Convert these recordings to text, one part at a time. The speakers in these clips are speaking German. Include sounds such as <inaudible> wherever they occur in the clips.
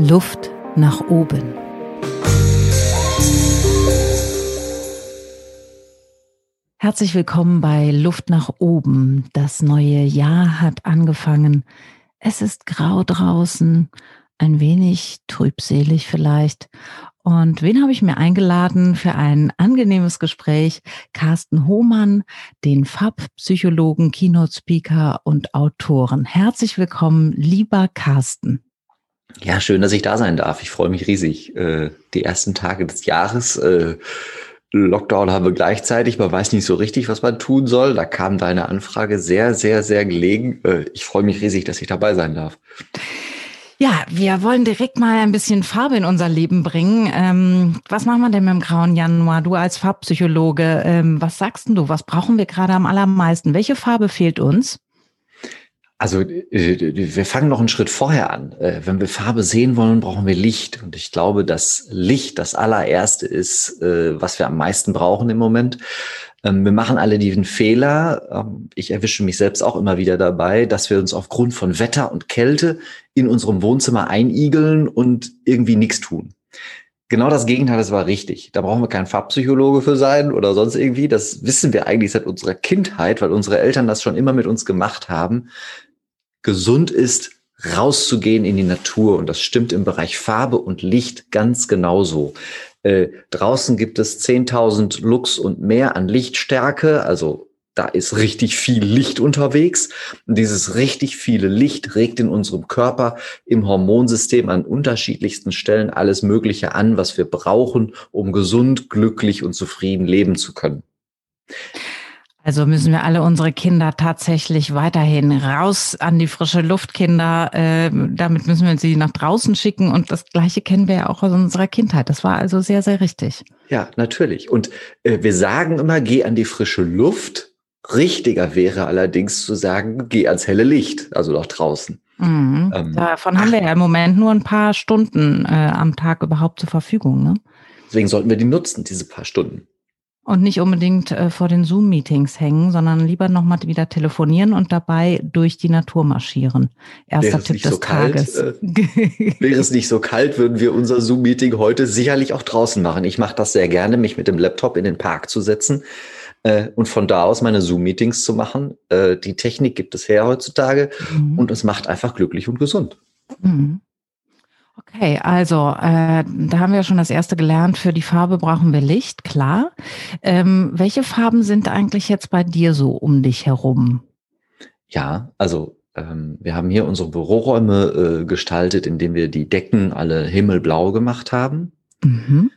Luft nach oben. Herzlich willkommen bei Luft nach oben. Das neue Jahr hat angefangen. Es ist grau draußen, ein wenig trübselig vielleicht. Und wen habe ich mir eingeladen für ein angenehmes Gespräch? Carsten Hohmann, den FAB-Psychologen, Keynote-Speaker und Autoren. Herzlich willkommen, lieber Carsten. Ja, schön, dass ich da sein darf. Ich freue mich riesig. Äh, die ersten Tage des Jahres. Äh, Lockdown haben wir gleichzeitig. Man weiß nicht so richtig, was man tun soll. Da kam deine Anfrage sehr, sehr, sehr gelegen. Äh, ich freue mich riesig, dass ich dabei sein darf. Ja, wir wollen direkt mal ein bisschen Farbe in unser Leben bringen. Ähm, was machen wir denn mit dem grauen Januar? Du als Farbpsychologe, ähm, was sagst du? Was brauchen wir gerade am allermeisten? Welche Farbe fehlt uns? Also äh, wir fangen noch einen Schritt vorher an. Äh, wenn wir Farbe sehen wollen, brauchen wir Licht. Und ich glaube, dass Licht das allererste ist, äh, was wir am meisten brauchen im Moment. Ähm, wir machen alle diesen Fehler. Ähm, ich erwische mich selbst auch immer wieder dabei, dass wir uns aufgrund von Wetter und Kälte in unserem Wohnzimmer einigeln und irgendwie nichts tun. Genau das Gegenteil, das war richtig. Da brauchen wir kein Farbpsychologe für sein oder sonst irgendwie. Das wissen wir eigentlich seit unserer Kindheit, weil unsere Eltern das schon immer mit uns gemacht haben gesund ist, rauszugehen in die Natur. Und das stimmt im Bereich Farbe und Licht ganz genauso. Äh, draußen gibt es 10.000 Lux und mehr an Lichtstärke, also da ist richtig viel Licht unterwegs. Und dieses richtig viele Licht regt in unserem Körper, im Hormonsystem an unterschiedlichsten Stellen alles Mögliche an, was wir brauchen, um gesund, glücklich und zufrieden leben zu können. Also müssen wir alle unsere Kinder tatsächlich weiterhin raus an die frische Luft, Kinder. Äh, damit müssen wir sie nach draußen schicken. Und das Gleiche kennen wir ja auch aus unserer Kindheit. Das war also sehr, sehr richtig. Ja, natürlich. Und äh, wir sagen immer, geh an die frische Luft. Richtiger wäre allerdings zu sagen, geh ans helle Licht, also nach draußen. Mhm. Ähm, Davon ach, haben wir ja im Moment nur ein paar Stunden äh, am Tag überhaupt zur Verfügung. Ne? Deswegen sollten wir die nutzen, diese paar Stunden. Und nicht unbedingt äh, vor den Zoom-Meetings hängen, sondern lieber nochmal wieder telefonieren und dabei durch die Natur marschieren. Erster Tipp des so Tages. Kalt, äh, wäre es nicht so kalt, würden wir unser Zoom-Meeting heute sicherlich auch draußen machen. Ich mache das sehr gerne, mich mit dem Laptop in den Park zu setzen äh, und von da aus meine Zoom-Meetings zu machen. Äh, die Technik gibt es her heutzutage mhm. und es macht einfach glücklich und gesund. Mhm. Okay, also äh, da haben wir schon das erste gelernt, für die Farbe brauchen wir Licht, klar. Ähm, welche Farben sind eigentlich jetzt bei dir so um dich herum? Ja, also ähm, wir haben hier unsere Büroräume äh, gestaltet, indem wir die Decken alle himmelblau gemacht haben. Mhm.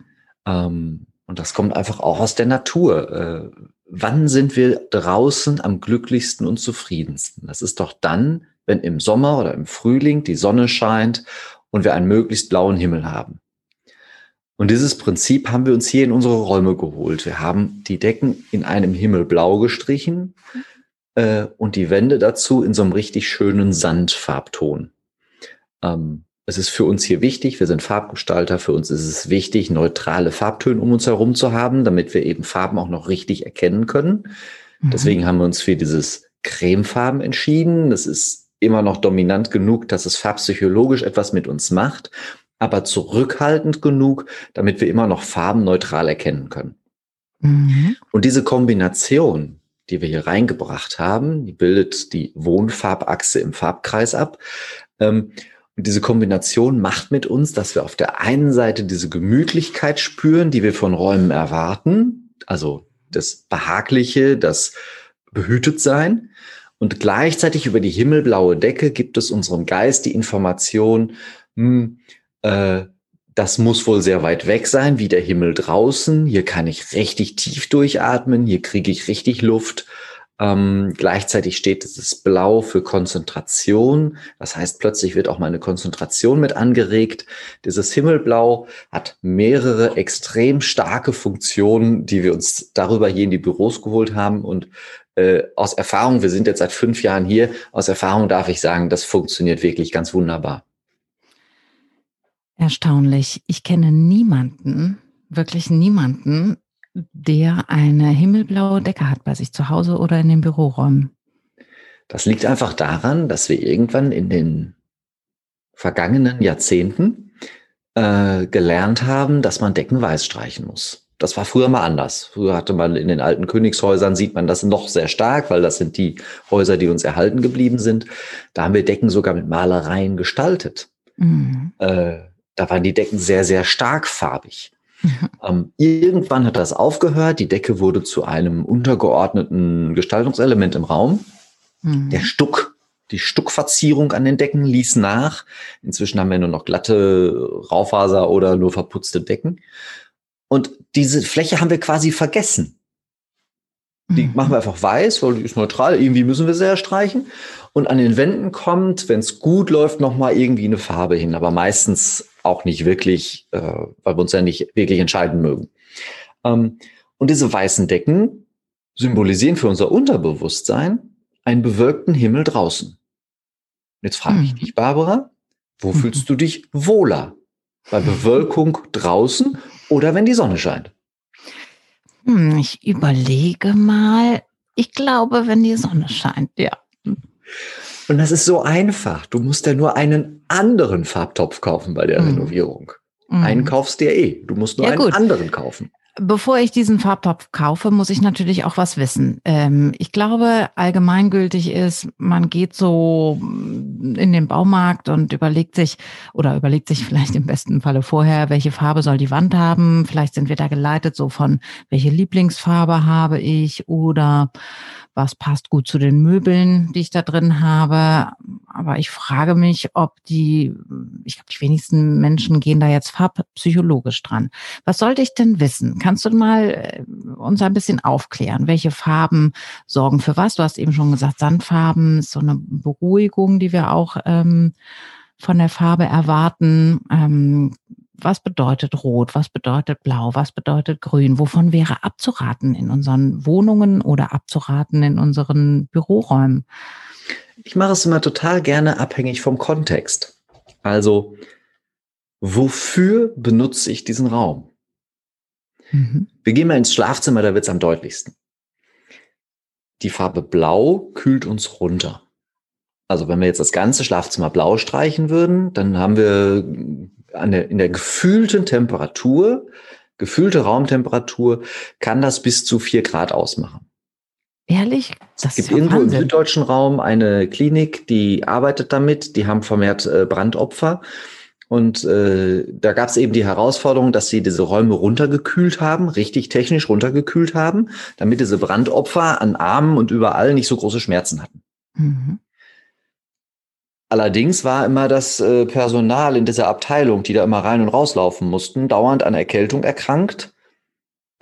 Ähm, und das kommt einfach auch aus der Natur. Äh, wann sind wir draußen am glücklichsten und zufriedensten? Das ist doch dann, wenn im Sommer oder im Frühling die Sonne scheint und wir einen möglichst blauen Himmel haben. Und dieses Prinzip haben wir uns hier in unsere Räume geholt. Wir haben die Decken in einem Himmelblau gestrichen äh, und die Wände dazu in so einem richtig schönen Sandfarbton. Ähm, es ist für uns hier wichtig, wir sind Farbgestalter, für uns ist es wichtig, neutrale Farbtöne um uns herum zu haben, damit wir eben Farben auch noch richtig erkennen können. Mhm. Deswegen haben wir uns für dieses Cremefarben entschieden. Das ist immer noch dominant genug, dass es farbpsychologisch etwas mit uns macht, aber zurückhaltend genug, damit wir immer noch Farben neutral erkennen können. Mhm. Und diese Kombination, die wir hier reingebracht haben, die bildet die Wohnfarbachse im Farbkreis ab. Ähm, und diese Kombination macht mit uns, dass wir auf der einen Seite diese Gemütlichkeit spüren, die wir von Räumen erwarten, also das Behagliche, das Behütetsein. Und gleichzeitig über die himmelblaue Decke gibt es unserem Geist die Information, hm, äh, das muss wohl sehr weit weg sein, wie der Himmel draußen. Hier kann ich richtig tief durchatmen, hier kriege ich richtig Luft. Ähm, gleichzeitig steht dieses Blau für Konzentration. Das heißt, plötzlich wird auch meine Konzentration mit angeregt. Dieses Himmelblau hat mehrere extrem starke Funktionen, die wir uns darüber hier in die Büros geholt haben. Und äh, aus Erfahrung, wir sind jetzt seit fünf Jahren hier, aus Erfahrung darf ich sagen, das funktioniert wirklich ganz wunderbar. Erstaunlich. Ich kenne niemanden, wirklich niemanden, der eine himmelblaue Decke hat bei sich zu Hause oder in den Büroräumen. Das liegt einfach daran, dass wir irgendwann in den vergangenen Jahrzehnten äh, gelernt haben, dass man Decken weiß streichen muss. Das war früher mal anders. Früher hatte man in den alten Königshäusern, sieht man das noch sehr stark, weil das sind die Häuser, die uns erhalten geblieben sind. Da haben wir Decken sogar mit Malereien gestaltet. Mhm. Äh, da waren die Decken sehr, sehr stark farbig. Mhm. <laughs> Ähm, irgendwann hat das aufgehört. Die Decke wurde zu einem untergeordneten Gestaltungselement im Raum. Mhm. Der Stuck, die Stuckverzierung an den Decken ließ nach. Inzwischen haben wir nur noch glatte Raufaser oder nur verputzte Decken. Und diese Fläche haben wir quasi vergessen. Die mhm. machen wir einfach weiß, weil die ist neutral. Irgendwie müssen wir sie ja streichen. Und an den Wänden kommt, wenn es gut läuft, noch mal irgendwie eine Farbe hin. Aber meistens auch nicht wirklich, äh, weil wir uns ja nicht wirklich entscheiden mögen. Ähm, und diese weißen Decken symbolisieren für unser Unterbewusstsein einen bewölkten Himmel draußen. Jetzt frage ich mhm. dich, Barbara, wo mhm. <laughs> fühlst du dich wohler? Bei Bewölkung draußen oder wenn die Sonne scheint? Hm, ich überlege mal. Ich glaube, wenn die Sonne scheint, ja. Und das ist so einfach. Du musst ja nur einen anderen Farbtopf kaufen bei der mhm. Renovierung. Mhm. Einen kaufst du ja eh. Du musst nur ja, einen gut. anderen kaufen. Bevor ich diesen Farbtopf kaufe, muss ich natürlich auch was wissen. Ähm, ich glaube, allgemeingültig ist, man geht so in den Baumarkt und überlegt sich oder überlegt sich vielleicht im besten Falle vorher, welche Farbe soll die Wand haben. Vielleicht sind wir da geleitet so von, welche Lieblingsfarbe habe ich oder was passt gut zu den Möbeln, die ich da drin habe. Aber ich frage mich, ob die, ich glaube, die wenigsten Menschen gehen da jetzt farbpsychologisch dran. Was sollte ich denn wissen? Kannst du mal äh, uns ein bisschen aufklären? Welche Farben sorgen für was? Du hast eben schon gesagt, Sandfarben ist so eine Beruhigung, die wir auch ähm, von der Farbe erwarten. Ähm, was bedeutet Rot, was bedeutet Blau, was bedeutet Grün, wovon wäre abzuraten in unseren Wohnungen oder abzuraten in unseren Büroräumen? Ich mache es immer total gerne abhängig vom Kontext. Also, wofür benutze ich diesen Raum? Mhm. Wir gehen mal ins Schlafzimmer, da wird es am deutlichsten. Die Farbe Blau kühlt uns runter. Also wenn wir jetzt das ganze Schlafzimmer blau streichen würden, dann haben wir der, in der gefühlten Temperatur, gefühlte Raumtemperatur, kann das bis zu vier Grad ausmachen. Ehrlich? Das es gibt irgendwo Wahnsinn. im süddeutschen Raum eine Klinik, die arbeitet damit, die haben vermehrt äh, Brandopfer. Und äh, da gab es eben die Herausforderung, dass sie diese Räume runtergekühlt haben, richtig technisch runtergekühlt haben, damit diese Brandopfer an Armen und überall nicht so große Schmerzen hatten. Mhm. Allerdings war immer das äh, Personal in dieser Abteilung, die da immer rein und rauslaufen mussten, dauernd an Erkältung erkrankt,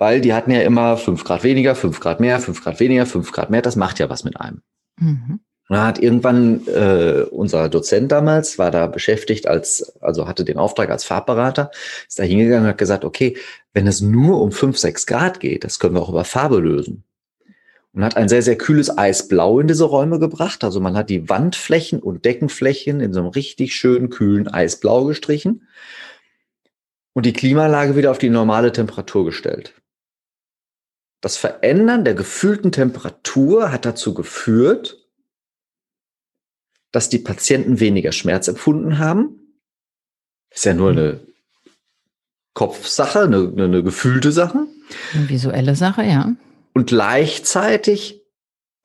weil die hatten ja immer fünf Grad weniger, fünf Grad mehr, fünf Grad weniger, fünf Grad mehr. Das macht ja was mit einem. Mhm. Und dann hat irgendwann äh, unser Dozent damals, war da beschäftigt als, also hatte den Auftrag als Farbberater, ist da hingegangen und hat gesagt, okay, wenn es nur um fünf, sechs Grad geht, das können wir auch über Farbe lösen und hat ein sehr, sehr kühles Eisblau in diese Räume gebracht. Also man hat die Wandflächen und Deckenflächen in so einem richtig schönen, kühlen Eisblau gestrichen und die Klimaanlage wieder auf die normale Temperatur gestellt. Das Verändern der gefühlten Temperatur hat dazu geführt, dass die Patienten weniger Schmerz empfunden haben. Ist ja nur eine Kopfsache, eine, eine gefühlte Sache. Eine visuelle Sache, ja. Und gleichzeitig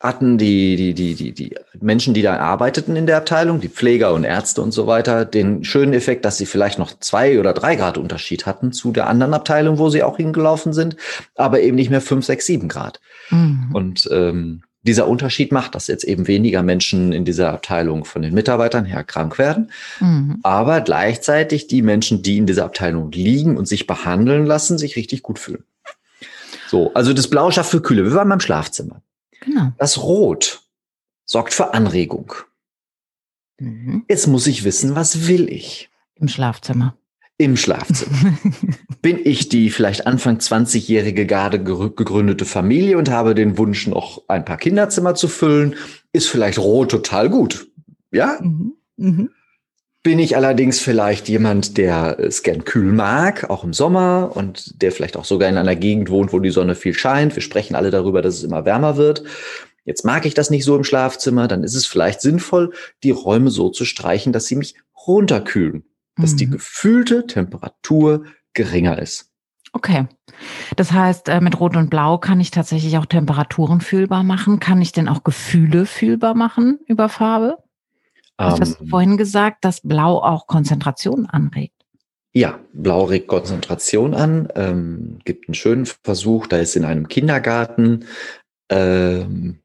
hatten die, die, die, die, die Menschen, die da arbeiteten in der Abteilung, die Pfleger und Ärzte und so weiter, den schönen Effekt, dass sie vielleicht noch zwei oder drei Grad Unterschied hatten zu der anderen Abteilung, wo sie auch hingelaufen sind, aber eben nicht mehr fünf, sechs, sieben Grad. Mhm. Und ähm, dieser Unterschied macht, dass jetzt eben weniger Menschen in dieser Abteilung von den Mitarbeitern her krank werden, mhm. aber gleichzeitig die Menschen, die in dieser Abteilung liegen und sich behandeln lassen, sich richtig gut fühlen. So, also das Blau schafft für Kühle. Wir waren beim Schlafzimmer. Genau. Das Rot sorgt für Anregung. Mhm. Jetzt muss ich wissen, was will ich? Im Schlafzimmer. Im Schlafzimmer. <laughs> Bin ich die vielleicht Anfang 20-jährige gerade gegründete Familie und habe den Wunsch, noch ein paar Kinderzimmer zu füllen, ist vielleicht Rot total gut. Ja? Mhm. Mhm. Bin ich allerdings vielleicht jemand, der es gern kühl mag, auch im Sommer und der vielleicht auch sogar in einer Gegend wohnt, wo die Sonne viel scheint. Wir sprechen alle darüber, dass es immer wärmer wird. Jetzt mag ich das nicht so im Schlafzimmer, dann ist es vielleicht sinnvoll, die Räume so zu streichen, dass sie mich runterkühlen, dass mhm. die gefühlte Temperatur geringer ist. Okay. Das heißt, äh, mit Rot und Blau kann ich tatsächlich auch Temperaturen fühlbar machen. Kann ich denn auch Gefühle fühlbar machen über Farbe? Du hast ähm, vorhin gesagt, dass Blau auch Konzentration anregt. Ja, Blau regt Konzentration an. Ähm, gibt einen schönen Versuch, da ist in einem Kindergarten, ähm,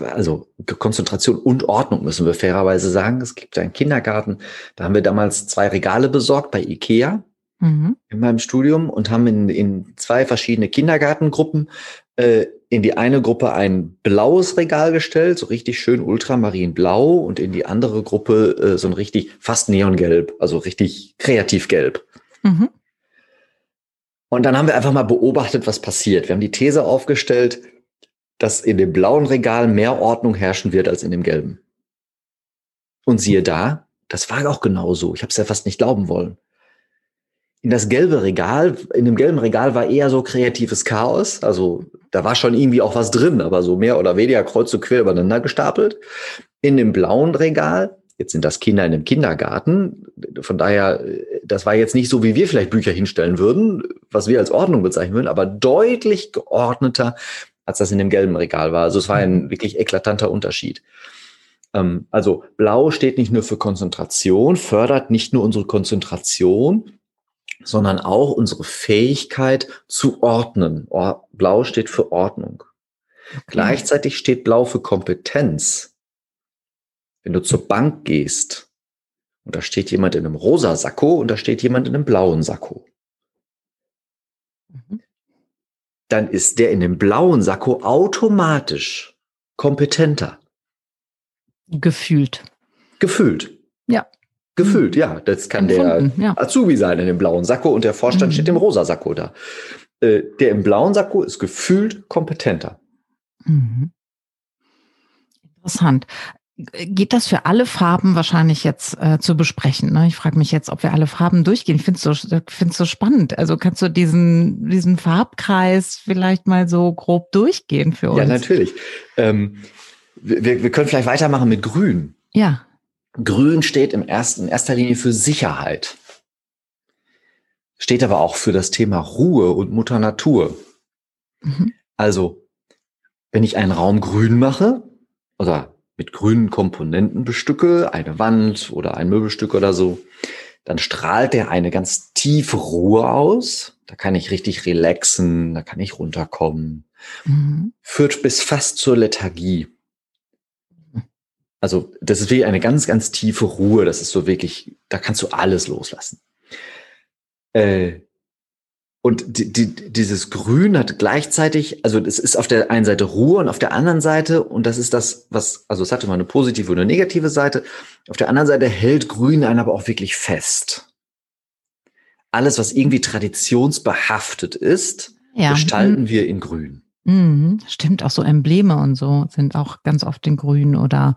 also Konzentration und Ordnung müssen wir fairerweise sagen. Es gibt einen Kindergarten, da haben wir damals zwei Regale besorgt bei Ikea mhm. in meinem Studium und haben in, in zwei verschiedene Kindergartengruppen äh, in die eine Gruppe ein blaues Regal gestellt, so richtig schön ultramarinblau und in die andere Gruppe äh, so ein richtig fast neongelb, also richtig kreativ gelb. Mhm. Und dann haben wir einfach mal beobachtet, was passiert. Wir haben die These aufgestellt, dass in dem blauen Regal mehr Ordnung herrschen wird als in dem gelben. Und siehe da, das war auch genau so. Ich habe es ja fast nicht glauben wollen in das gelbe Regal, in dem gelben Regal war eher so kreatives Chaos. Also da war schon irgendwie auch was drin, aber so mehr oder weniger kreuz und quer übereinander gestapelt. In dem blauen Regal, jetzt sind das Kinder in einem Kindergarten, von daher, das war jetzt nicht so, wie wir vielleicht Bücher hinstellen würden, was wir als Ordnung bezeichnen würden, aber deutlich geordneter, als das in dem gelben Regal war. Also es war ein mhm. wirklich eklatanter Unterschied. Ähm, also blau steht nicht nur für Konzentration, fördert nicht nur unsere Konzentration, sondern auch unsere Fähigkeit zu ordnen. Blau steht für Ordnung. Okay. Gleichzeitig steht Blau für Kompetenz. Wenn du zur Bank gehst und da steht jemand in einem rosa Sakko und da steht jemand in einem blauen Sakko, mhm. dann ist der in dem blauen Sakko automatisch kompetenter. Gefühlt. Gefühlt. Ja. Gefüllt, ja. Das kann Empfunden, der ja. Azubi sein in dem blauen Sakko und der Vorstand mhm. steht im rosa Sakko da. Äh, der im blauen Sakko ist gefühlt kompetenter. Mhm. Interessant. Geht das für alle Farben wahrscheinlich jetzt äh, zu besprechen? Ne? Ich frage mich jetzt, ob wir alle Farben durchgehen. Ich finde es so, find's so spannend. Also kannst du diesen, diesen Farbkreis vielleicht mal so grob durchgehen für uns? Ja, natürlich. Ähm, wir, wir können vielleicht weitermachen mit Grün. Ja. Grün steht im ersten, in erster Linie für Sicherheit. Steht aber auch für das Thema Ruhe und Mutter Natur. Mhm. Also, wenn ich einen Raum grün mache oder mit grünen Komponenten bestücke, eine Wand oder ein Möbelstück oder so, dann strahlt der eine ganz tiefe Ruhe aus. Da kann ich richtig relaxen, da kann ich runterkommen. Mhm. Führt bis fast zur Lethargie. Also das ist wirklich eine ganz, ganz tiefe Ruhe. Das ist so wirklich, da kannst du alles loslassen. Äh, und die, die, dieses Grün hat gleichzeitig, also es ist auf der einen Seite Ruhe und auf der anderen Seite, und das ist das, was, also es hatte mal eine positive und eine negative Seite, auf der anderen Seite hält Grün einen aber auch wirklich fest. Alles, was irgendwie traditionsbehaftet ist, ja. gestalten mhm. wir in Grün. Mhm, stimmt, auch so Embleme und so sind auch ganz oft in Grün oder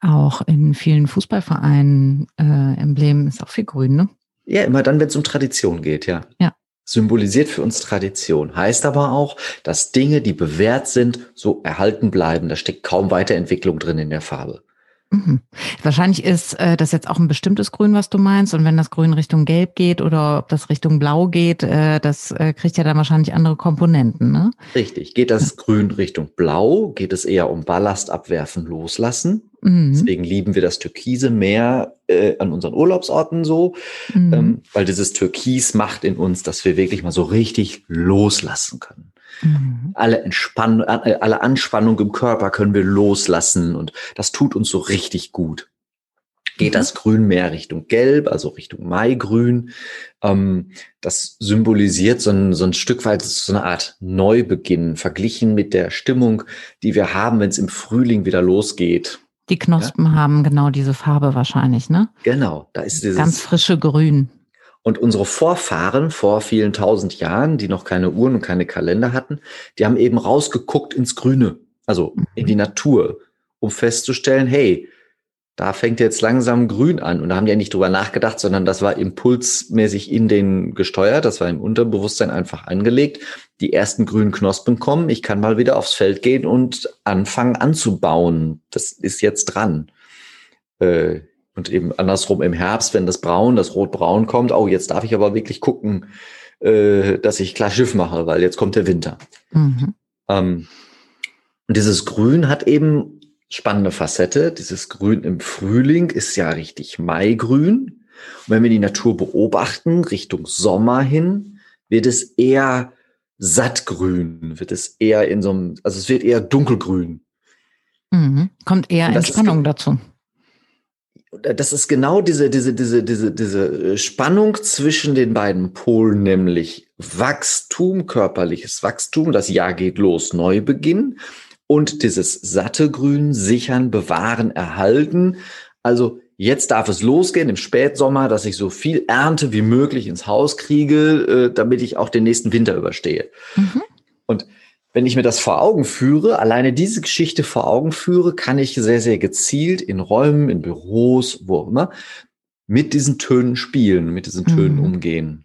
auch in vielen Fußballvereinen äh, Emblem ist auch viel Grün, ne? Ja, immer dann, wenn es um Tradition geht, ja. Ja. Symbolisiert für uns Tradition. Heißt aber auch, dass Dinge, die bewährt sind, so erhalten bleiben. Da steckt kaum Weiterentwicklung drin in der Farbe. Mhm. Wahrscheinlich ist äh, das jetzt auch ein bestimmtes Grün, was du meinst. Und wenn das Grün Richtung Gelb geht oder ob das Richtung Blau geht, äh, das äh, kriegt ja dann wahrscheinlich andere Komponenten. Ne? Richtig. Geht das ja. Grün Richtung Blau, geht es eher um Ballast abwerfen, loslassen. Mhm. Deswegen lieben wir das Türkise mehr äh, an unseren Urlaubsorten so, mhm. ähm, weil dieses Türkis macht in uns, dass wir wirklich mal so richtig loslassen können. Mhm. Alle Entspannung, äh, alle Anspannung im Körper können wir loslassen und das tut uns so richtig gut. Geht mhm. das Grün mehr Richtung Gelb, also Richtung Maigrün. Ähm, das symbolisiert so ein, so ein Stück weit so eine Art Neubeginn, verglichen mit der Stimmung, die wir haben, wenn es im Frühling wieder losgeht. Die Knospen ja? haben genau diese Farbe wahrscheinlich, ne? Genau, da ist dieses ganz frische Grün. Und unsere Vorfahren vor vielen tausend Jahren, die noch keine Uhren und keine Kalender hatten, die haben eben rausgeguckt ins Grüne, also in die mhm. Natur, um festzustellen, hey, da fängt jetzt langsam grün an. Und da haben die ja nicht drüber nachgedacht, sondern das war impulsmäßig in den gesteuert. Das war im Unterbewusstsein einfach angelegt. Die ersten grünen Knospen kommen. Ich kann mal wieder aufs Feld gehen und anfangen anzubauen. Das ist jetzt dran. Äh, und eben andersrum im Herbst, wenn das Braun, das Rot-Braun kommt, oh, jetzt darf ich aber wirklich gucken, äh, dass ich klar Schiff mache, weil jetzt kommt der Winter. Mhm. Ähm, und dieses Grün hat eben spannende Facette. Dieses Grün im Frühling ist ja richtig Maigrün. Und wenn wir die Natur beobachten, Richtung Sommer hin, wird es eher sattgrün, wird es eher in so einem, also es wird eher dunkelgrün. Mhm. Kommt eher Entspannung dazu. Das ist genau diese, diese, diese, diese, diese Spannung zwischen den beiden Polen, nämlich Wachstum, körperliches Wachstum, das Jahr geht los, Neubeginn und dieses satte Grün sichern, bewahren, erhalten. Also jetzt darf es losgehen im Spätsommer, dass ich so viel Ernte wie möglich ins Haus kriege, äh, damit ich auch den nächsten Winter überstehe. Mhm. Und wenn ich mir das vor Augen führe, alleine diese Geschichte vor Augen führe, kann ich sehr, sehr gezielt in Räumen, in Büros, wo immer, mit diesen Tönen spielen, mit diesen Tönen mhm. umgehen.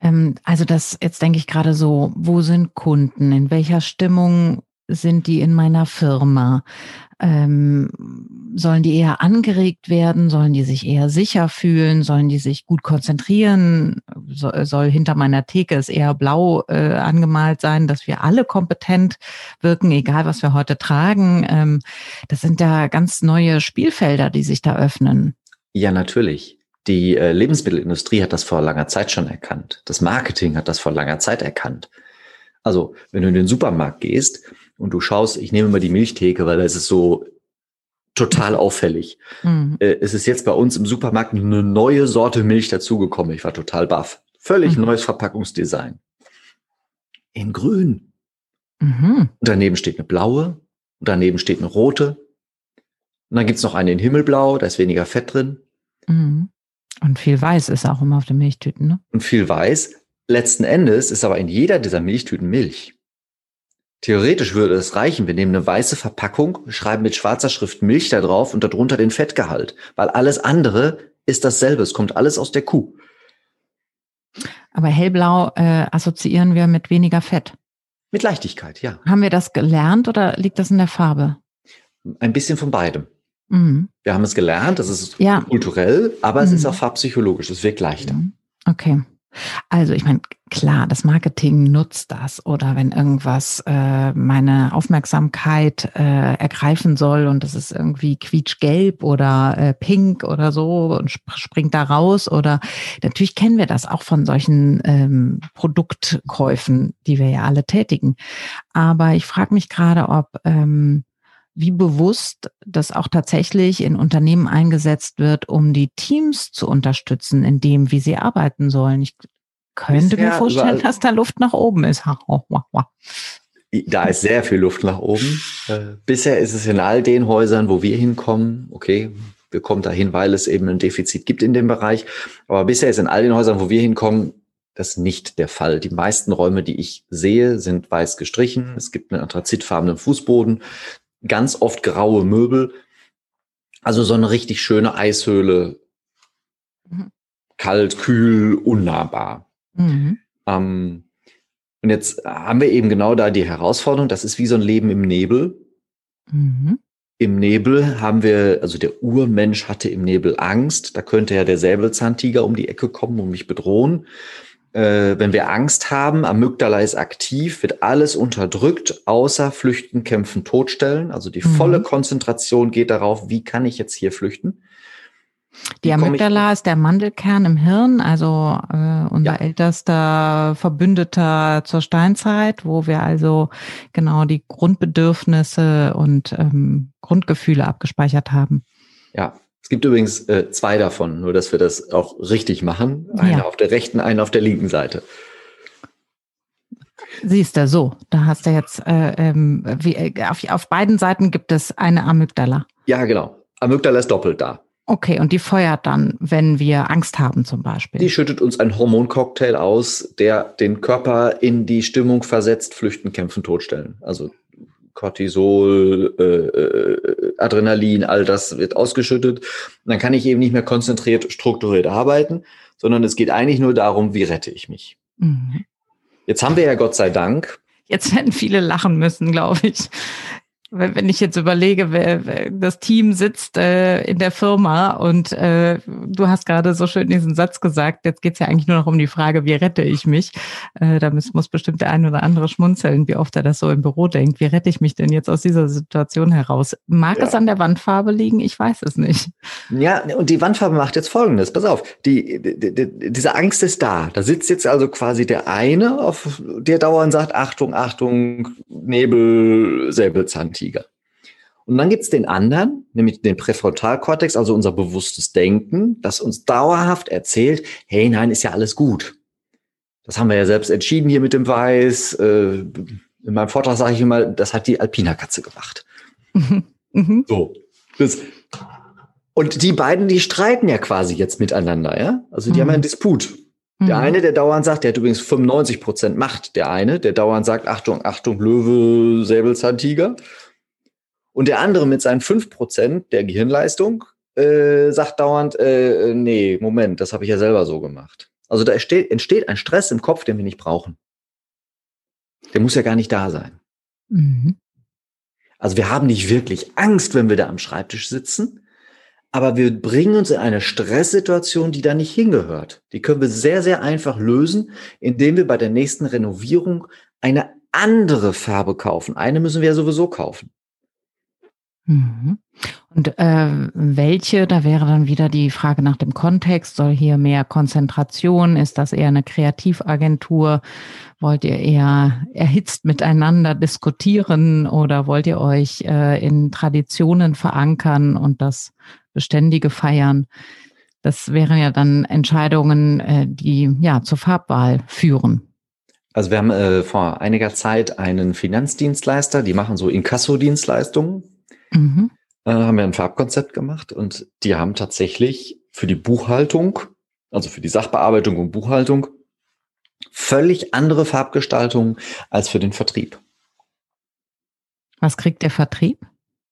Ähm, also das, jetzt denke ich gerade so, wo sind Kunden? In welcher Stimmung sind die in meiner Firma? Ähm, sollen die eher angeregt werden? Sollen die sich eher sicher fühlen? Sollen die sich gut konzentrieren? So, soll hinter meiner Theke es eher blau äh, angemalt sein, dass wir alle kompetent wirken, egal was wir heute tragen? Ähm, das sind ja ganz neue Spielfelder, die sich da öffnen. Ja, natürlich. Die äh, Lebensmittelindustrie hat das vor langer Zeit schon erkannt. Das Marketing hat das vor langer Zeit erkannt. Also, wenn du in den Supermarkt gehst, und du schaust, ich nehme mal die Milchtheke, weil da ist es so total auffällig. Mhm. Äh, es ist jetzt bei uns im Supermarkt eine neue Sorte Milch dazugekommen. Ich war total baff. Völlig mhm. neues Verpackungsdesign. In grün. Mhm. Daneben steht eine blaue. Und daneben steht eine rote. Und dann gibt's noch eine in Himmelblau, da ist weniger Fett drin. Mhm. Und viel Weiß ist auch immer auf den Milchtüten, ne? Und viel Weiß. Letzten Endes ist aber in jeder dieser Milchtüten Milch. Theoretisch würde es reichen, wir nehmen eine weiße Verpackung, schreiben mit schwarzer Schrift Milch da drauf und darunter den Fettgehalt, weil alles andere ist dasselbe, es kommt alles aus der Kuh. Aber hellblau äh, assoziieren wir mit weniger Fett. Mit Leichtigkeit, ja. Haben wir das gelernt oder liegt das in der Farbe? Ein bisschen von beidem. Mhm. Wir haben es gelernt, das ist ja. kulturell, aber mhm. es ist mhm. auch farbpsychologisch, es wirkt leichter. Mhm. Okay. Also ich meine, klar, das Marketing nutzt das oder wenn irgendwas äh, meine Aufmerksamkeit äh, ergreifen soll und das ist irgendwie quietschgelb oder äh, pink oder so und sp springt da raus oder natürlich kennen wir das auch von solchen ähm, Produktkäufen, die wir ja alle tätigen. Aber ich frage mich gerade, ob ähm, wie bewusst das auch tatsächlich in Unternehmen eingesetzt wird, um die Teams zu unterstützen, in dem, wie sie arbeiten sollen. Ich könnte Bisher mir vorstellen, dass da Luft nach oben ist. Da ist sehr viel Luft nach oben. Äh, bisher ist es in all den Häusern, wo wir hinkommen, okay, wir kommen dahin, weil es eben ein Defizit gibt in dem Bereich. Aber bisher ist in all den Häusern, wo wir hinkommen, das nicht der Fall. Die meisten Räume, die ich sehe, sind weiß gestrichen. Es gibt einen anthrazitfarbenen Fußboden ganz oft graue Möbel. Also so eine richtig schöne Eishöhle. Mhm. Kalt, kühl, unnahbar. Mhm. Ähm, und jetzt haben wir eben genau da die Herausforderung, das ist wie so ein Leben im Nebel. Mhm. Im Nebel haben wir, also der Urmensch hatte im Nebel Angst. Da könnte ja der Säbelzahntiger um die Ecke kommen und mich bedrohen äh, wenn wir Angst haben, Amygdala ist aktiv, wird alles unterdrückt, außer Flüchten, Kämpfen, Todstellen. Also die mhm. volle Konzentration geht darauf, wie kann ich jetzt hier flüchten? Die Amygdala ist der Mandelkern im Hirn, also äh, unser ja. ältester Verbündeter zur Steinzeit, wo wir also genau die Grundbedürfnisse und ähm, Grundgefühle abgespeichert haben. Ja, es gibt übrigens äh, zwei davon, nur dass wir das auch richtig machen. Eine ja. auf der rechten, eine auf der linken Seite. Siehst du, so, da hast du jetzt, äh, ähm, wie, äh, auf, auf beiden Seiten gibt es eine Amygdala. Ja, genau. Amygdala ist doppelt da. Okay, und die feuert dann, wenn wir Angst haben zum Beispiel. Die schüttet uns einen Hormoncocktail aus, der den Körper in die Stimmung versetzt, flüchten, kämpfen, totstellen. Also Cortisol, äh, äh, Adrenalin, all das wird ausgeschüttet. Und dann kann ich eben nicht mehr konzentriert, strukturiert arbeiten, sondern es geht eigentlich nur darum, wie rette ich mich. Mhm. Jetzt haben wir ja Gott sei Dank. Jetzt werden viele lachen müssen, glaube ich wenn ich jetzt überlege, wer, wer das Team sitzt äh, in der Firma und äh, du hast gerade so schön diesen Satz gesagt, jetzt geht's ja eigentlich nur noch um die Frage, wie rette ich mich? Äh, da muss, muss bestimmt der ein oder andere schmunzeln, wie oft er das so im Büro denkt. Wie rette ich mich denn jetzt aus dieser Situation heraus? Mag ja. es an der Wandfarbe liegen? Ich weiß es nicht. Ja, und die Wandfarbe macht jetzt Folgendes. Pass auf, die, die, die, diese Angst ist da. Da sitzt jetzt also quasi der eine, auf der dauernd sagt, Achtung, Achtung, Nebel, Säbelzahn. Tiger. Und dann gibt es den anderen, nämlich den Präfrontalkortex, also unser bewusstes Denken, das uns dauerhaft erzählt, hey, nein, ist ja alles gut. Das haben wir ja selbst entschieden hier mit dem Weiß. Äh, in meinem Vortrag sage ich immer, das hat die Alpina-Katze gemacht. <laughs> Mhm. So. Das, und die beiden, die streiten ja quasi jetzt miteinander, ja? Also die mhm. haben einen Disput. Der mhm. eine, der dauernd sagt, der hat übrigens 95 Prozent Macht. Der eine, der dauernd sagt, Achtung, Achtung, Löwe, Säbelzahntiger. Und der andere mit seinen 5% der Gehirnleistung äh, sagt dauernd, äh, nee, Moment, das habe ich ja selber so gemacht. Also da entsteht, entsteht ein Stress im Kopf, den wir nicht brauchen. Der muss ja gar nicht da sein. Mhm. Also wir haben nicht wirklich Angst, wenn wir da am Schreibtisch sitzen, aber wir bringen uns in eine Stresssituation, die da nicht hingehört. Die können wir sehr, sehr einfach lösen, indem wir bei der nächsten Renovierung eine andere Farbe kaufen. Eine müssen wir ja sowieso kaufen. Mhm. Und äh, welche, da wäre dann wieder die Frage nach dem Kontext, soll hier mehr Konzentration, ist das eher eine Kreativagentur, wollt ihr eher erhitzt miteinander diskutieren oder wollt ihr euch äh, in Traditionen verankern und das Beständige feiern? Das wären ja dann Entscheidungen, äh, die ja zur Farbwahl führen. Also wir haben äh, vor einiger Zeit einen Finanzdienstleister, die machen so Inkasso-Dienstleistungen Mhm. Äh, haben wir ein Farbkonzept gemacht und die haben tatsächlich für die Buchhaltung, also für die Sachbearbeitung und Buchhaltung, völlig andere Farbgestaltung als für den Vertrieb. Was kriegt der Vertrieb?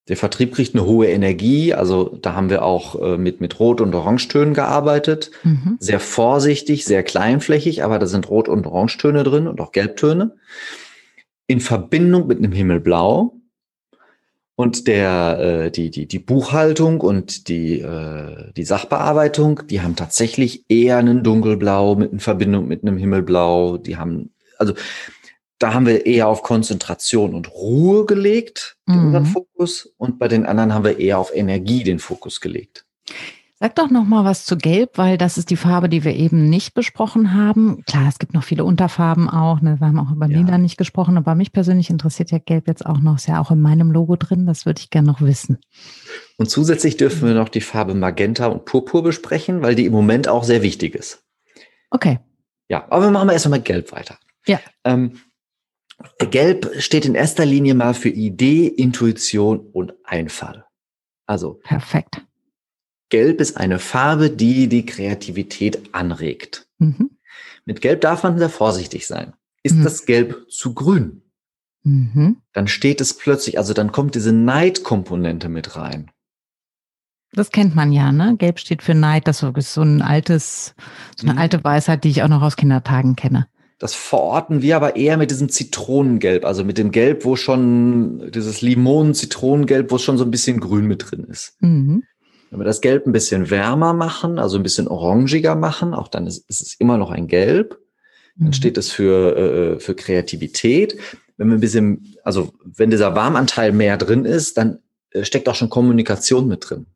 Der Vertrieb kriegt eine hohe Energie, also da haben wir auch äh, mit, mit Rot- und Orangetönen gearbeitet. Mhm. Sehr vorsichtig, sehr kleinflächig, aber da sind Rot- und Orangetöne drin und auch Gelbtöne. In Verbindung mit einem Himmelblau, und der, äh, die, die, die Buchhaltung und die, äh, die Sachbearbeitung, die haben tatsächlich eher einen Dunkelblau mit in Verbindung mit einem Himmelblau. Die haben, also da haben wir eher auf Konzentration und Ruhe gelegt, mhm. unseren Fokus. Und bei den anderen haben wir eher auf Energie den Fokus gelegt. Sag doch noch mal was zu Gelb, weil das ist die Farbe, die wir eben nicht besprochen haben. Klar, es gibt noch viele Unterfarben auch. Ne? Wir haben auch über ja. Lila nicht gesprochen, aber mich persönlich interessiert ja Gelb jetzt auch noch. Ist ja auch in meinem Logo drin. Das würde ich gerne noch wissen. Und zusätzlich dürfen wir noch die Farbe Magenta und Purpur besprechen, weil die im Moment auch sehr wichtig ist. Okay. Ja, aber wir machen erst mal Gelb weiter. Ja. Ähm, Gelb steht in erster Linie mal für Idee, Intuition und Einfall. Also. Perfekt. Gelb ist eine Farbe, die die Kreativität anregt. Mhm. Mit Gelb darf man sehr vorsichtig sein. Ist mhm. das Gelb zu grün? Mhm. Dann steht es plötzlich, also dann kommt diese Neidkomponente mit rein. Das kennt man ja, ne? Gelb steht für Neid. Das ist so ein altes, so eine mhm. alte Weisheit, die ich auch noch aus Kindertagen kenne. Das verorten wir aber eher mit diesem Zitronengelb, also mit dem Gelb, wo schon dieses Limonen-Zitronengelb, wo schon so ein bisschen Grün mit drin ist. Mhm. Wenn wir das Gelb ein bisschen wärmer machen, also ein bisschen orangiger machen, auch dann ist, ist es immer noch ein Gelb. Dann mhm. steht es für, äh, für Kreativität. Wenn wir ein bisschen, also wenn dieser Warmanteil mehr drin ist, dann äh, steckt auch schon Kommunikation mit drin.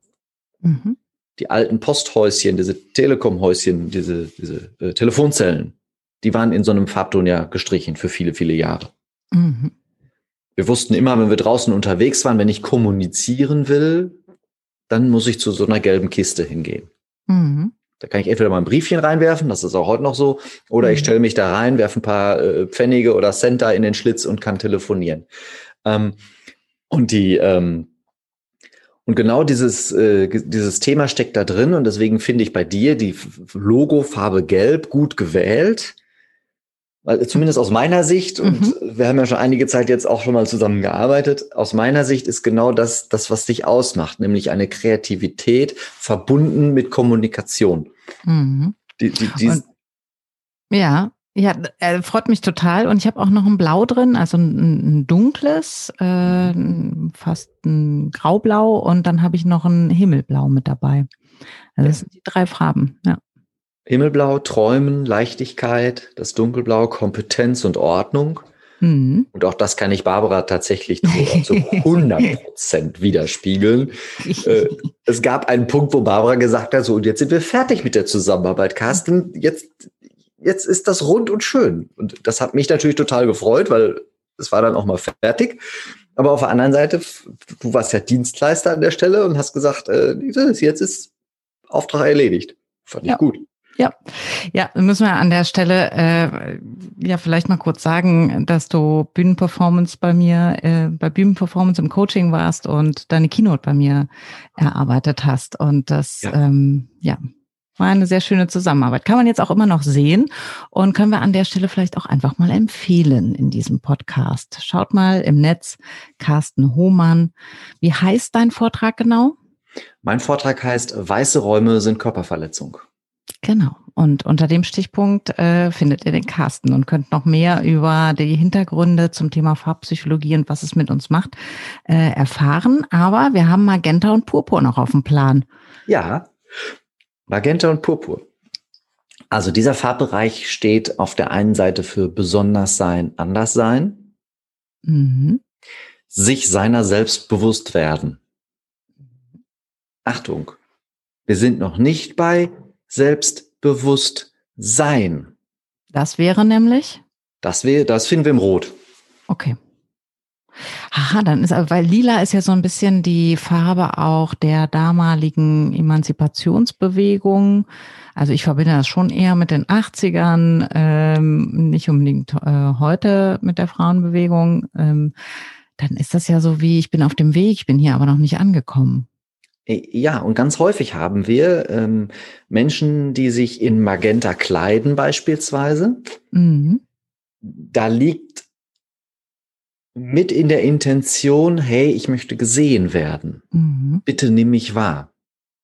Mhm. Die alten Posthäuschen, diese Telekom-Häuschen, diese, diese äh, Telefonzellen, die waren in so einem Farbton ja gestrichen für viele, viele Jahre. Mhm. Wir wussten immer, wenn wir draußen unterwegs waren, wenn ich kommunizieren will, dann muss ich zu so einer gelben Kiste hingehen. Mhm. Da kann ich entweder mal ein Briefchen reinwerfen, das ist auch heute noch so, oder mhm. ich stelle mich da rein, werfe ein paar äh, Pfennige oder Center in den Schlitz und kann telefonieren. Ähm, und die ähm, und genau dieses, äh, dieses Thema steckt da drin und deswegen finde ich bei dir die Logofarbe Gelb gut gewählt, zumindest aus meiner Sicht, und mhm. wir haben ja schon einige Zeit jetzt auch schon mal zusammen gearbeitet, aus meiner Sicht ist genau das, das, was dich ausmacht, nämlich eine Kreativität verbunden mit Kommunikation. Mhm. Die, die, die und, ja, ja, äh, freut mich total. Und ich habe auch noch ein Blau drin, also ein, ein dunkles, äh, fast ein Graublau und dann habe ich noch ein Himmelblau mit dabei. Also das sind die drei Farben, ja. Himmelblau, Träumen, Leichtigkeit, das Dunkelblau, Kompetenz und Ordnung. Mhm. Und auch das kann ich Barbara tatsächlich zu <laughs> 100 Prozent widerspiegeln. Äh, es gab einen Punkt, wo Barbara gesagt hat, so, und jetzt sind wir fertig mit der Zusammenarbeit. Carsten, jetzt, jetzt ist das rund und schön. Und das hat mich natürlich total gefreut, weil es war dann auch mal fertig. Aber auf der anderen Seite, du warst ja Dienstleister an der Stelle und hast gesagt, äh, jetzt ist Auftrag erledigt. Fand ich ja. gut. Ja, ja, müssen wir an der Stelle äh, ja vielleicht mal kurz sagen, dass du Bühnenperformance bei mir, äh, bei Bühnenperformance im Coaching warst und deine Keynote bei mir erarbeitet hast. Und das, ja, ähm, ja war eine sehr schöne Zusammenarbeit. Kann man jetzt auch immer noch sehen und können wir an der Stelle vielleicht auch einfach mal empfehlen in diesem Podcast. Schaut mal im Netz, Carsten Hohmann. Wie heißt dein Vortrag genau? Mein Vortrag heißt Weiße Räume sind Körperverletzung. Genau. Und unter dem Stichpunkt äh, findet ihr den Carsten und könnt noch mehr über die Hintergründe zum Thema Farbpsychologie und was es mit uns macht äh, erfahren. Aber wir haben Magenta und Purpur noch auf dem Plan. Ja, Magenta und Purpur. Also dieser Farbbereich steht auf der einen Seite für besonders sein, anders sein, mhm. sich seiner selbst bewusst werden. Achtung, wir sind noch nicht bei Selbstbewusstsein. Das wäre nämlich? Das wäre, das finden wir im Rot. Okay. Aha, dann ist, weil lila ist ja so ein bisschen die Farbe auch der damaligen Emanzipationsbewegung. Also ich verbinde das schon eher mit den 80ern, ähm, nicht unbedingt äh, heute mit der Frauenbewegung. Ähm, dann ist das ja so wie, ich bin auf dem Weg, ich bin hier aber noch nicht angekommen. Ja, und ganz häufig haben wir ähm, Menschen, die sich in Magenta kleiden beispielsweise. Mhm. Da liegt mit in der Intention, hey, ich möchte gesehen werden. Mhm. Bitte nimm mich wahr.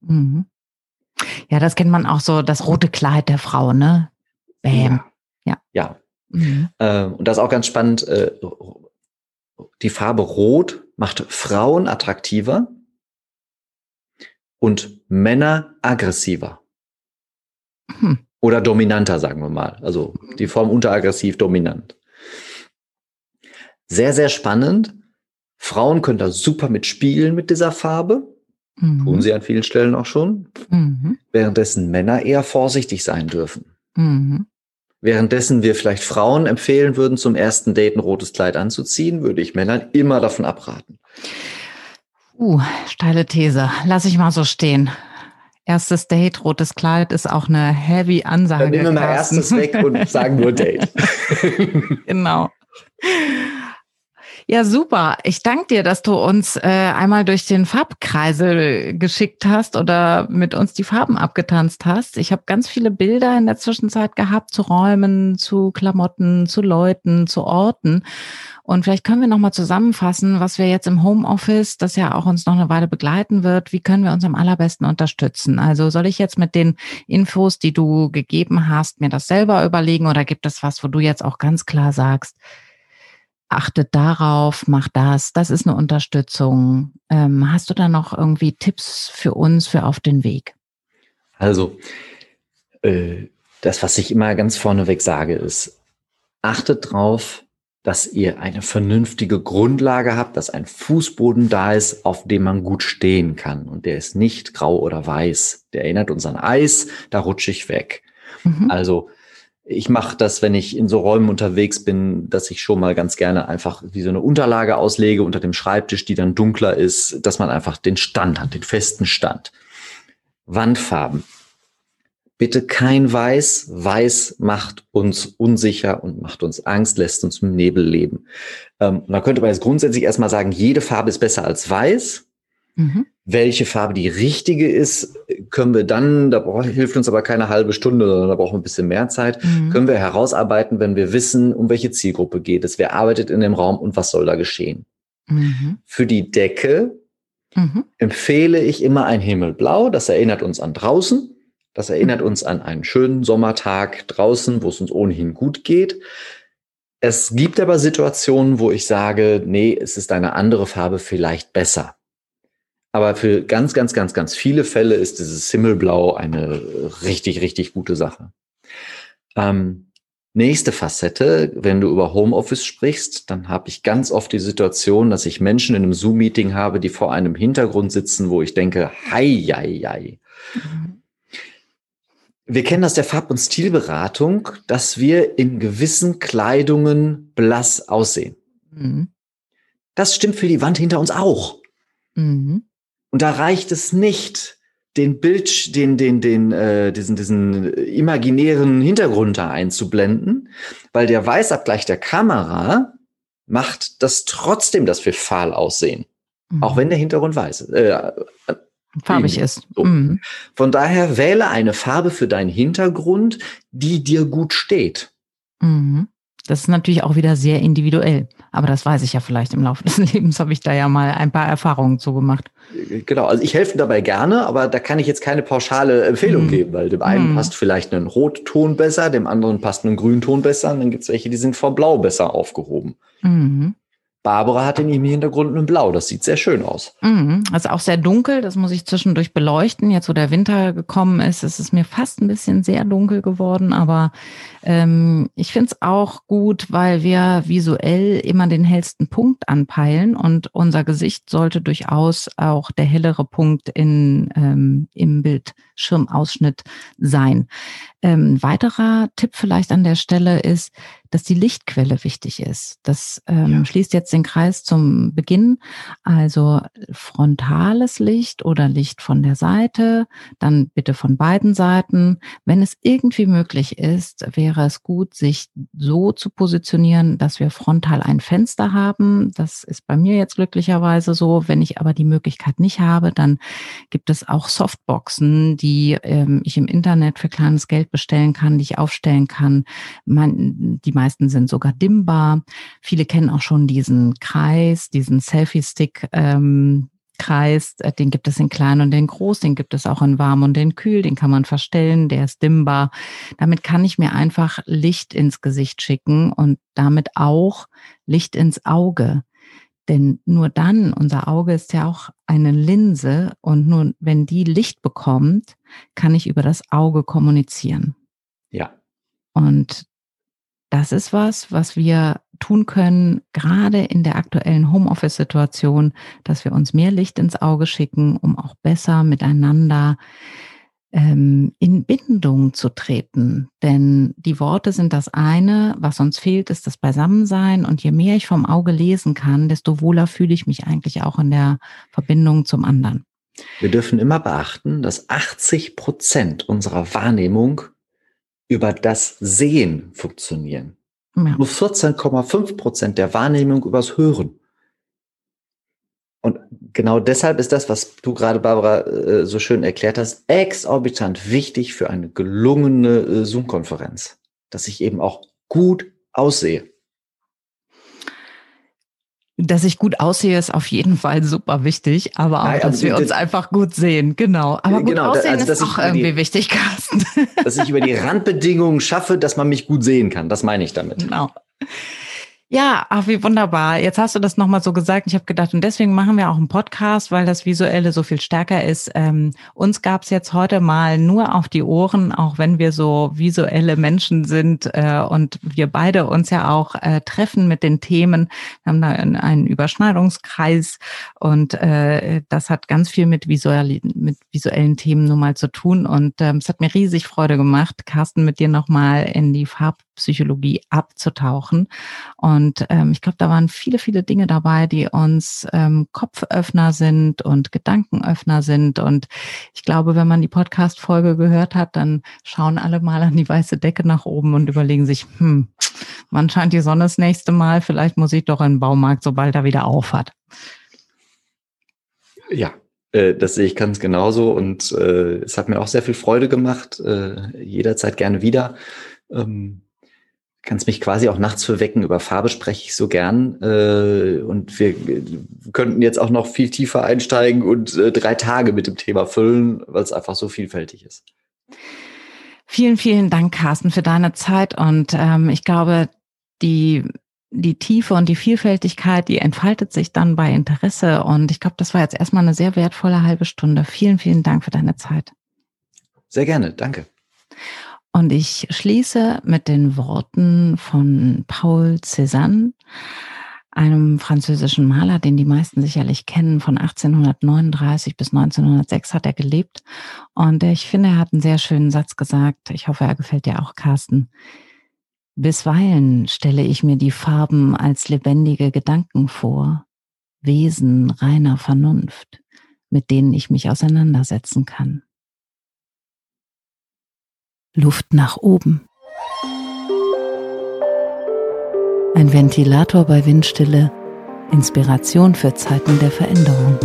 Mhm. Ja, das kennt man auch so, das rote Kleid der Frau, ne? Bam. Ja. Ja. Mhm. Äh, und das ist auch ganz spannend. Äh, die Farbe Rot macht Frauen attraktiver und Männer aggressiver. Hm. Oder dominanter, sagen wir mal. Also die Form unteraggressiv dominant. Sehr, sehr spannend. Frauen können da super mitspielen mit dieser Farbe. Mhm. Tun sie an vielen Stellen auch schon. Mhm. Währenddessen Männer eher vorsichtig sein dürfen. Mhm. Währenddessen wir vielleicht Frauen empfehlen würden, zum ersten Date ein rotes Kleid anzuziehen, würde ich Männern immer davon abraten. Uh, steile These. Lass ich mal so stehen. Erstes Date, rotes Kleid ist auch eine heavy Ansage. Dann nehmen wir mal erstes weg und sagen nur Date. <laughs> genau. Ja, super. Ich danke dir, dass du uns äh, einmal durch den Farbkreisel geschickt hast oder mit uns die Farben abgetanzt hast. Ich habe ganz viele Bilder in der Zwischenzeit gehabt zu Räumen, zu Klamotten, zu Leuten, zu Orten. Und vielleicht können wir nochmal zusammenfassen, was wir jetzt im Homeoffice, das ja auch uns noch eine Weile begleiten wird, wie können wir uns am allerbesten unterstützen? Also soll ich jetzt mit den Infos, die du gegeben hast, mir das selber überlegen oder gibt es was, wo du jetzt auch ganz klar sagst, achtet darauf, mach das, das ist eine Unterstützung. Ähm, hast du da noch irgendwie Tipps für uns für auf den Weg? Also, äh, das, was ich immer ganz vorneweg sage, ist, achtet drauf, dass ihr eine vernünftige Grundlage habt, dass ein Fußboden da ist, auf dem man gut stehen kann. Und der ist nicht grau oder weiß. Der erinnert uns an Eis, da rutsche ich weg. Mhm. Also ich mache das, wenn ich in so Räumen unterwegs bin, dass ich schon mal ganz gerne einfach wie so eine Unterlage auslege unter dem Schreibtisch, die dann dunkler ist, dass man einfach den Stand hat, den festen Stand. Wandfarben. Bitte kein Weiß. Weiß macht uns unsicher und macht uns Angst, lässt uns im Nebel leben. Ähm, da könnte man jetzt grundsätzlich erstmal sagen, jede Farbe ist besser als Weiß. Mhm. Welche Farbe die richtige ist, können wir dann, da brauch, hilft uns aber keine halbe Stunde, sondern da brauchen wir ein bisschen mehr Zeit, mhm. können wir herausarbeiten, wenn wir wissen, um welche Zielgruppe geht es, wer arbeitet in dem Raum und was soll da geschehen. Mhm. Für die Decke mhm. empfehle ich immer ein Himmelblau, das erinnert uns an draußen. Das erinnert uns an einen schönen Sommertag draußen, wo es uns ohnehin gut geht. Es gibt aber Situationen, wo ich sage, nee, es ist eine andere Farbe vielleicht besser. Aber für ganz, ganz, ganz, ganz viele Fälle ist dieses Himmelblau eine richtig, richtig gute Sache. Ähm, nächste Facette, wenn du über Homeoffice sprichst, dann habe ich ganz oft die Situation, dass ich Menschen in einem Zoom-Meeting habe, die vor einem Hintergrund sitzen, wo ich denke, hei, hei, hei. Mhm. Wir kennen aus der Farb- und Stilberatung, dass wir in gewissen Kleidungen blass aussehen. Mhm. Das stimmt für die Wand hinter uns auch. Mhm. Und da reicht es nicht, den Bild, den, den, den, äh, diesen, diesen imaginären Hintergrund da einzublenden, weil der Weißabgleich der Kamera macht das trotzdem, dass wir fahl aussehen. Mhm. Auch wenn der Hintergrund weiß. Äh, farbig ist. So. Mhm. Von daher wähle eine Farbe für deinen Hintergrund, die dir gut steht. Mhm. Das ist natürlich auch wieder sehr individuell. Aber das weiß ich ja vielleicht im Laufe <laughs> des Lebens, habe ich da ja mal ein paar Erfahrungen zu gemacht. Genau, also ich helfe dabei gerne, aber da kann ich jetzt keine pauschale Empfehlung hm. geben, weil dem einen hm. passt vielleicht ein Rotton besser, dem anderen passt ein Grünton besser und dann gibt es welche, die sind vor Blau besser aufgehoben. Mhm. Barbara hat in ihrem Hintergrund ein Blau. Das sieht sehr schön aus. Mhm. Also auch sehr dunkel. Das muss ich zwischendurch beleuchten. Jetzt, wo der Winter gekommen ist, ist es mir fast ein bisschen sehr dunkel geworden. Aber ähm, ich finde es auch gut, weil wir visuell immer den hellsten Punkt anpeilen und unser Gesicht sollte durchaus auch der hellere Punkt in, ähm, im Bildschirmausschnitt sein. Ähm, weiterer Tipp vielleicht an der Stelle ist, dass die Lichtquelle wichtig ist. Das ähm, ja. schließt jetzt den Kreis zum Beginn. Also frontales Licht oder Licht von der Seite, dann bitte von beiden Seiten. Wenn es irgendwie möglich ist, wäre es gut, sich so zu positionieren, dass wir frontal ein Fenster haben. Das ist bei mir jetzt glücklicherweise so. Wenn ich aber die Möglichkeit nicht habe, dann gibt es auch Softboxen, die ähm, ich im Internet für kleines Geld bestellen kann, die ich aufstellen kann. Man, die meisten sind sogar dimmbar. Viele kennen auch schon diesen Kreis, diesen Selfie-Stick. Ähm, Kreis, äh, den gibt es in klein und in groß, den gibt es auch in warm und in kühl, den kann man verstellen, der ist dimmbar. Damit kann ich mir einfach Licht ins Gesicht schicken und damit auch Licht ins Auge. Denn nur dann, unser Auge ist ja auch eine Linse und nur wenn die Licht bekommt, kann ich über das Auge kommunizieren. Ja. Und das ist was, was wir tun können, gerade in der aktuellen Homeoffice-Situation, dass wir uns mehr Licht ins Auge schicken, um auch besser miteinander ähm, in Bindung zu treten. Denn die Worte sind das eine, was uns fehlt, ist das Beisammensein. Und je mehr ich vom Auge lesen kann, desto wohler fühle ich mich eigentlich auch in der Verbindung zum anderen. Wir dürfen immer beachten, dass 80 Prozent unserer Wahrnehmung über das Sehen funktionieren. Ja. Nur 14,5 Prozent der Wahrnehmung übers Hören. Und genau deshalb ist das, was du gerade, Barbara, äh, so schön erklärt hast, exorbitant wichtig für eine gelungene äh, Zoom-Konferenz. Dass ich eben auch gut aussehe. Dass ich gut aussehe, ist auf jeden Fall super wichtig, aber auch, Nein, dass wir uns einfach gut sehen. Genau. Aber gut genau, aussehen also, ist auch irgendwie die, wichtig, <laughs> Carsten. Dass ich über die Randbedingungen schaffe, dass man mich gut sehen kann. Das meine ich damit. Genau. Ja, ach, wie wunderbar. Jetzt hast du das nochmal so gesagt. Ich habe gedacht, und deswegen machen wir auch einen Podcast, weil das Visuelle so viel stärker ist. Ähm, uns gab es jetzt heute mal nur auf die Ohren, auch wenn wir so visuelle Menschen sind äh, und wir beide uns ja auch äh, treffen mit den Themen. Wir haben da einen Überschneidungskreis und äh, das hat ganz viel mit, visuell, mit visuellen Themen nun mal zu tun. Und ähm, es hat mir riesig Freude gemacht, Carsten, mit dir nochmal in die Farbpsychologie abzutauchen. Und und ähm, ich glaube, da waren viele, viele Dinge dabei, die uns ähm, Kopföffner sind und Gedankenöffner sind. Und ich glaube, wenn man die Podcast-Folge gehört hat, dann schauen alle mal an die weiße Decke nach oben und überlegen sich, hm, wann scheint die Sonne das nächste Mal? Vielleicht muss ich doch in den Baumarkt, sobald er wieder auf hat. Ja, Äh, das sehe ich ganz genauso und äh, es hat mir auch sehr viel Freude gemacht. Äh, jederzeit gerne wieder. Ähm, kannst mich quasi auch nachts für wecken. Über Farbe spreche ich so gern. Äh, und wir könnten jetzt auch noch viel tiefer einsteigen und äh, drei Tage mit dem Thema füllen, weil es einfach so vielfältig ist. Vielen, vielen Dank, Carsten, für deine Zeit. Und ähm, ich glaube, die die Tiefe und die Vielfältigkeit, die entfaltet sich dann bei Interesse. Und ich glaube, das war jetzt erstmal eine sehr wertvolle halbe Stunde. Vielen, vielen Dank für deine Zeit. Sehr gerne, danke. Und ich schließe mit den Worten von Paul Cézanne, einem französischen Maler, den die meisten sicherlich kennen. Von 1839 bis 1906 hat er gelebt. Und ich finde, er hat einen sehr schönen Satz gesagt. Ich hoffe, er gefällt dir auch, Carsten. Bisweilen stelle ich mir die Farben als lebendige Gedanken vor, Wesen reiner Vernunft, mit denen ich mich auseinandersetzen kann. Luft nach oben. Ein Ventilator bei Windstille, Inspiration für Zeiten der Veränderung.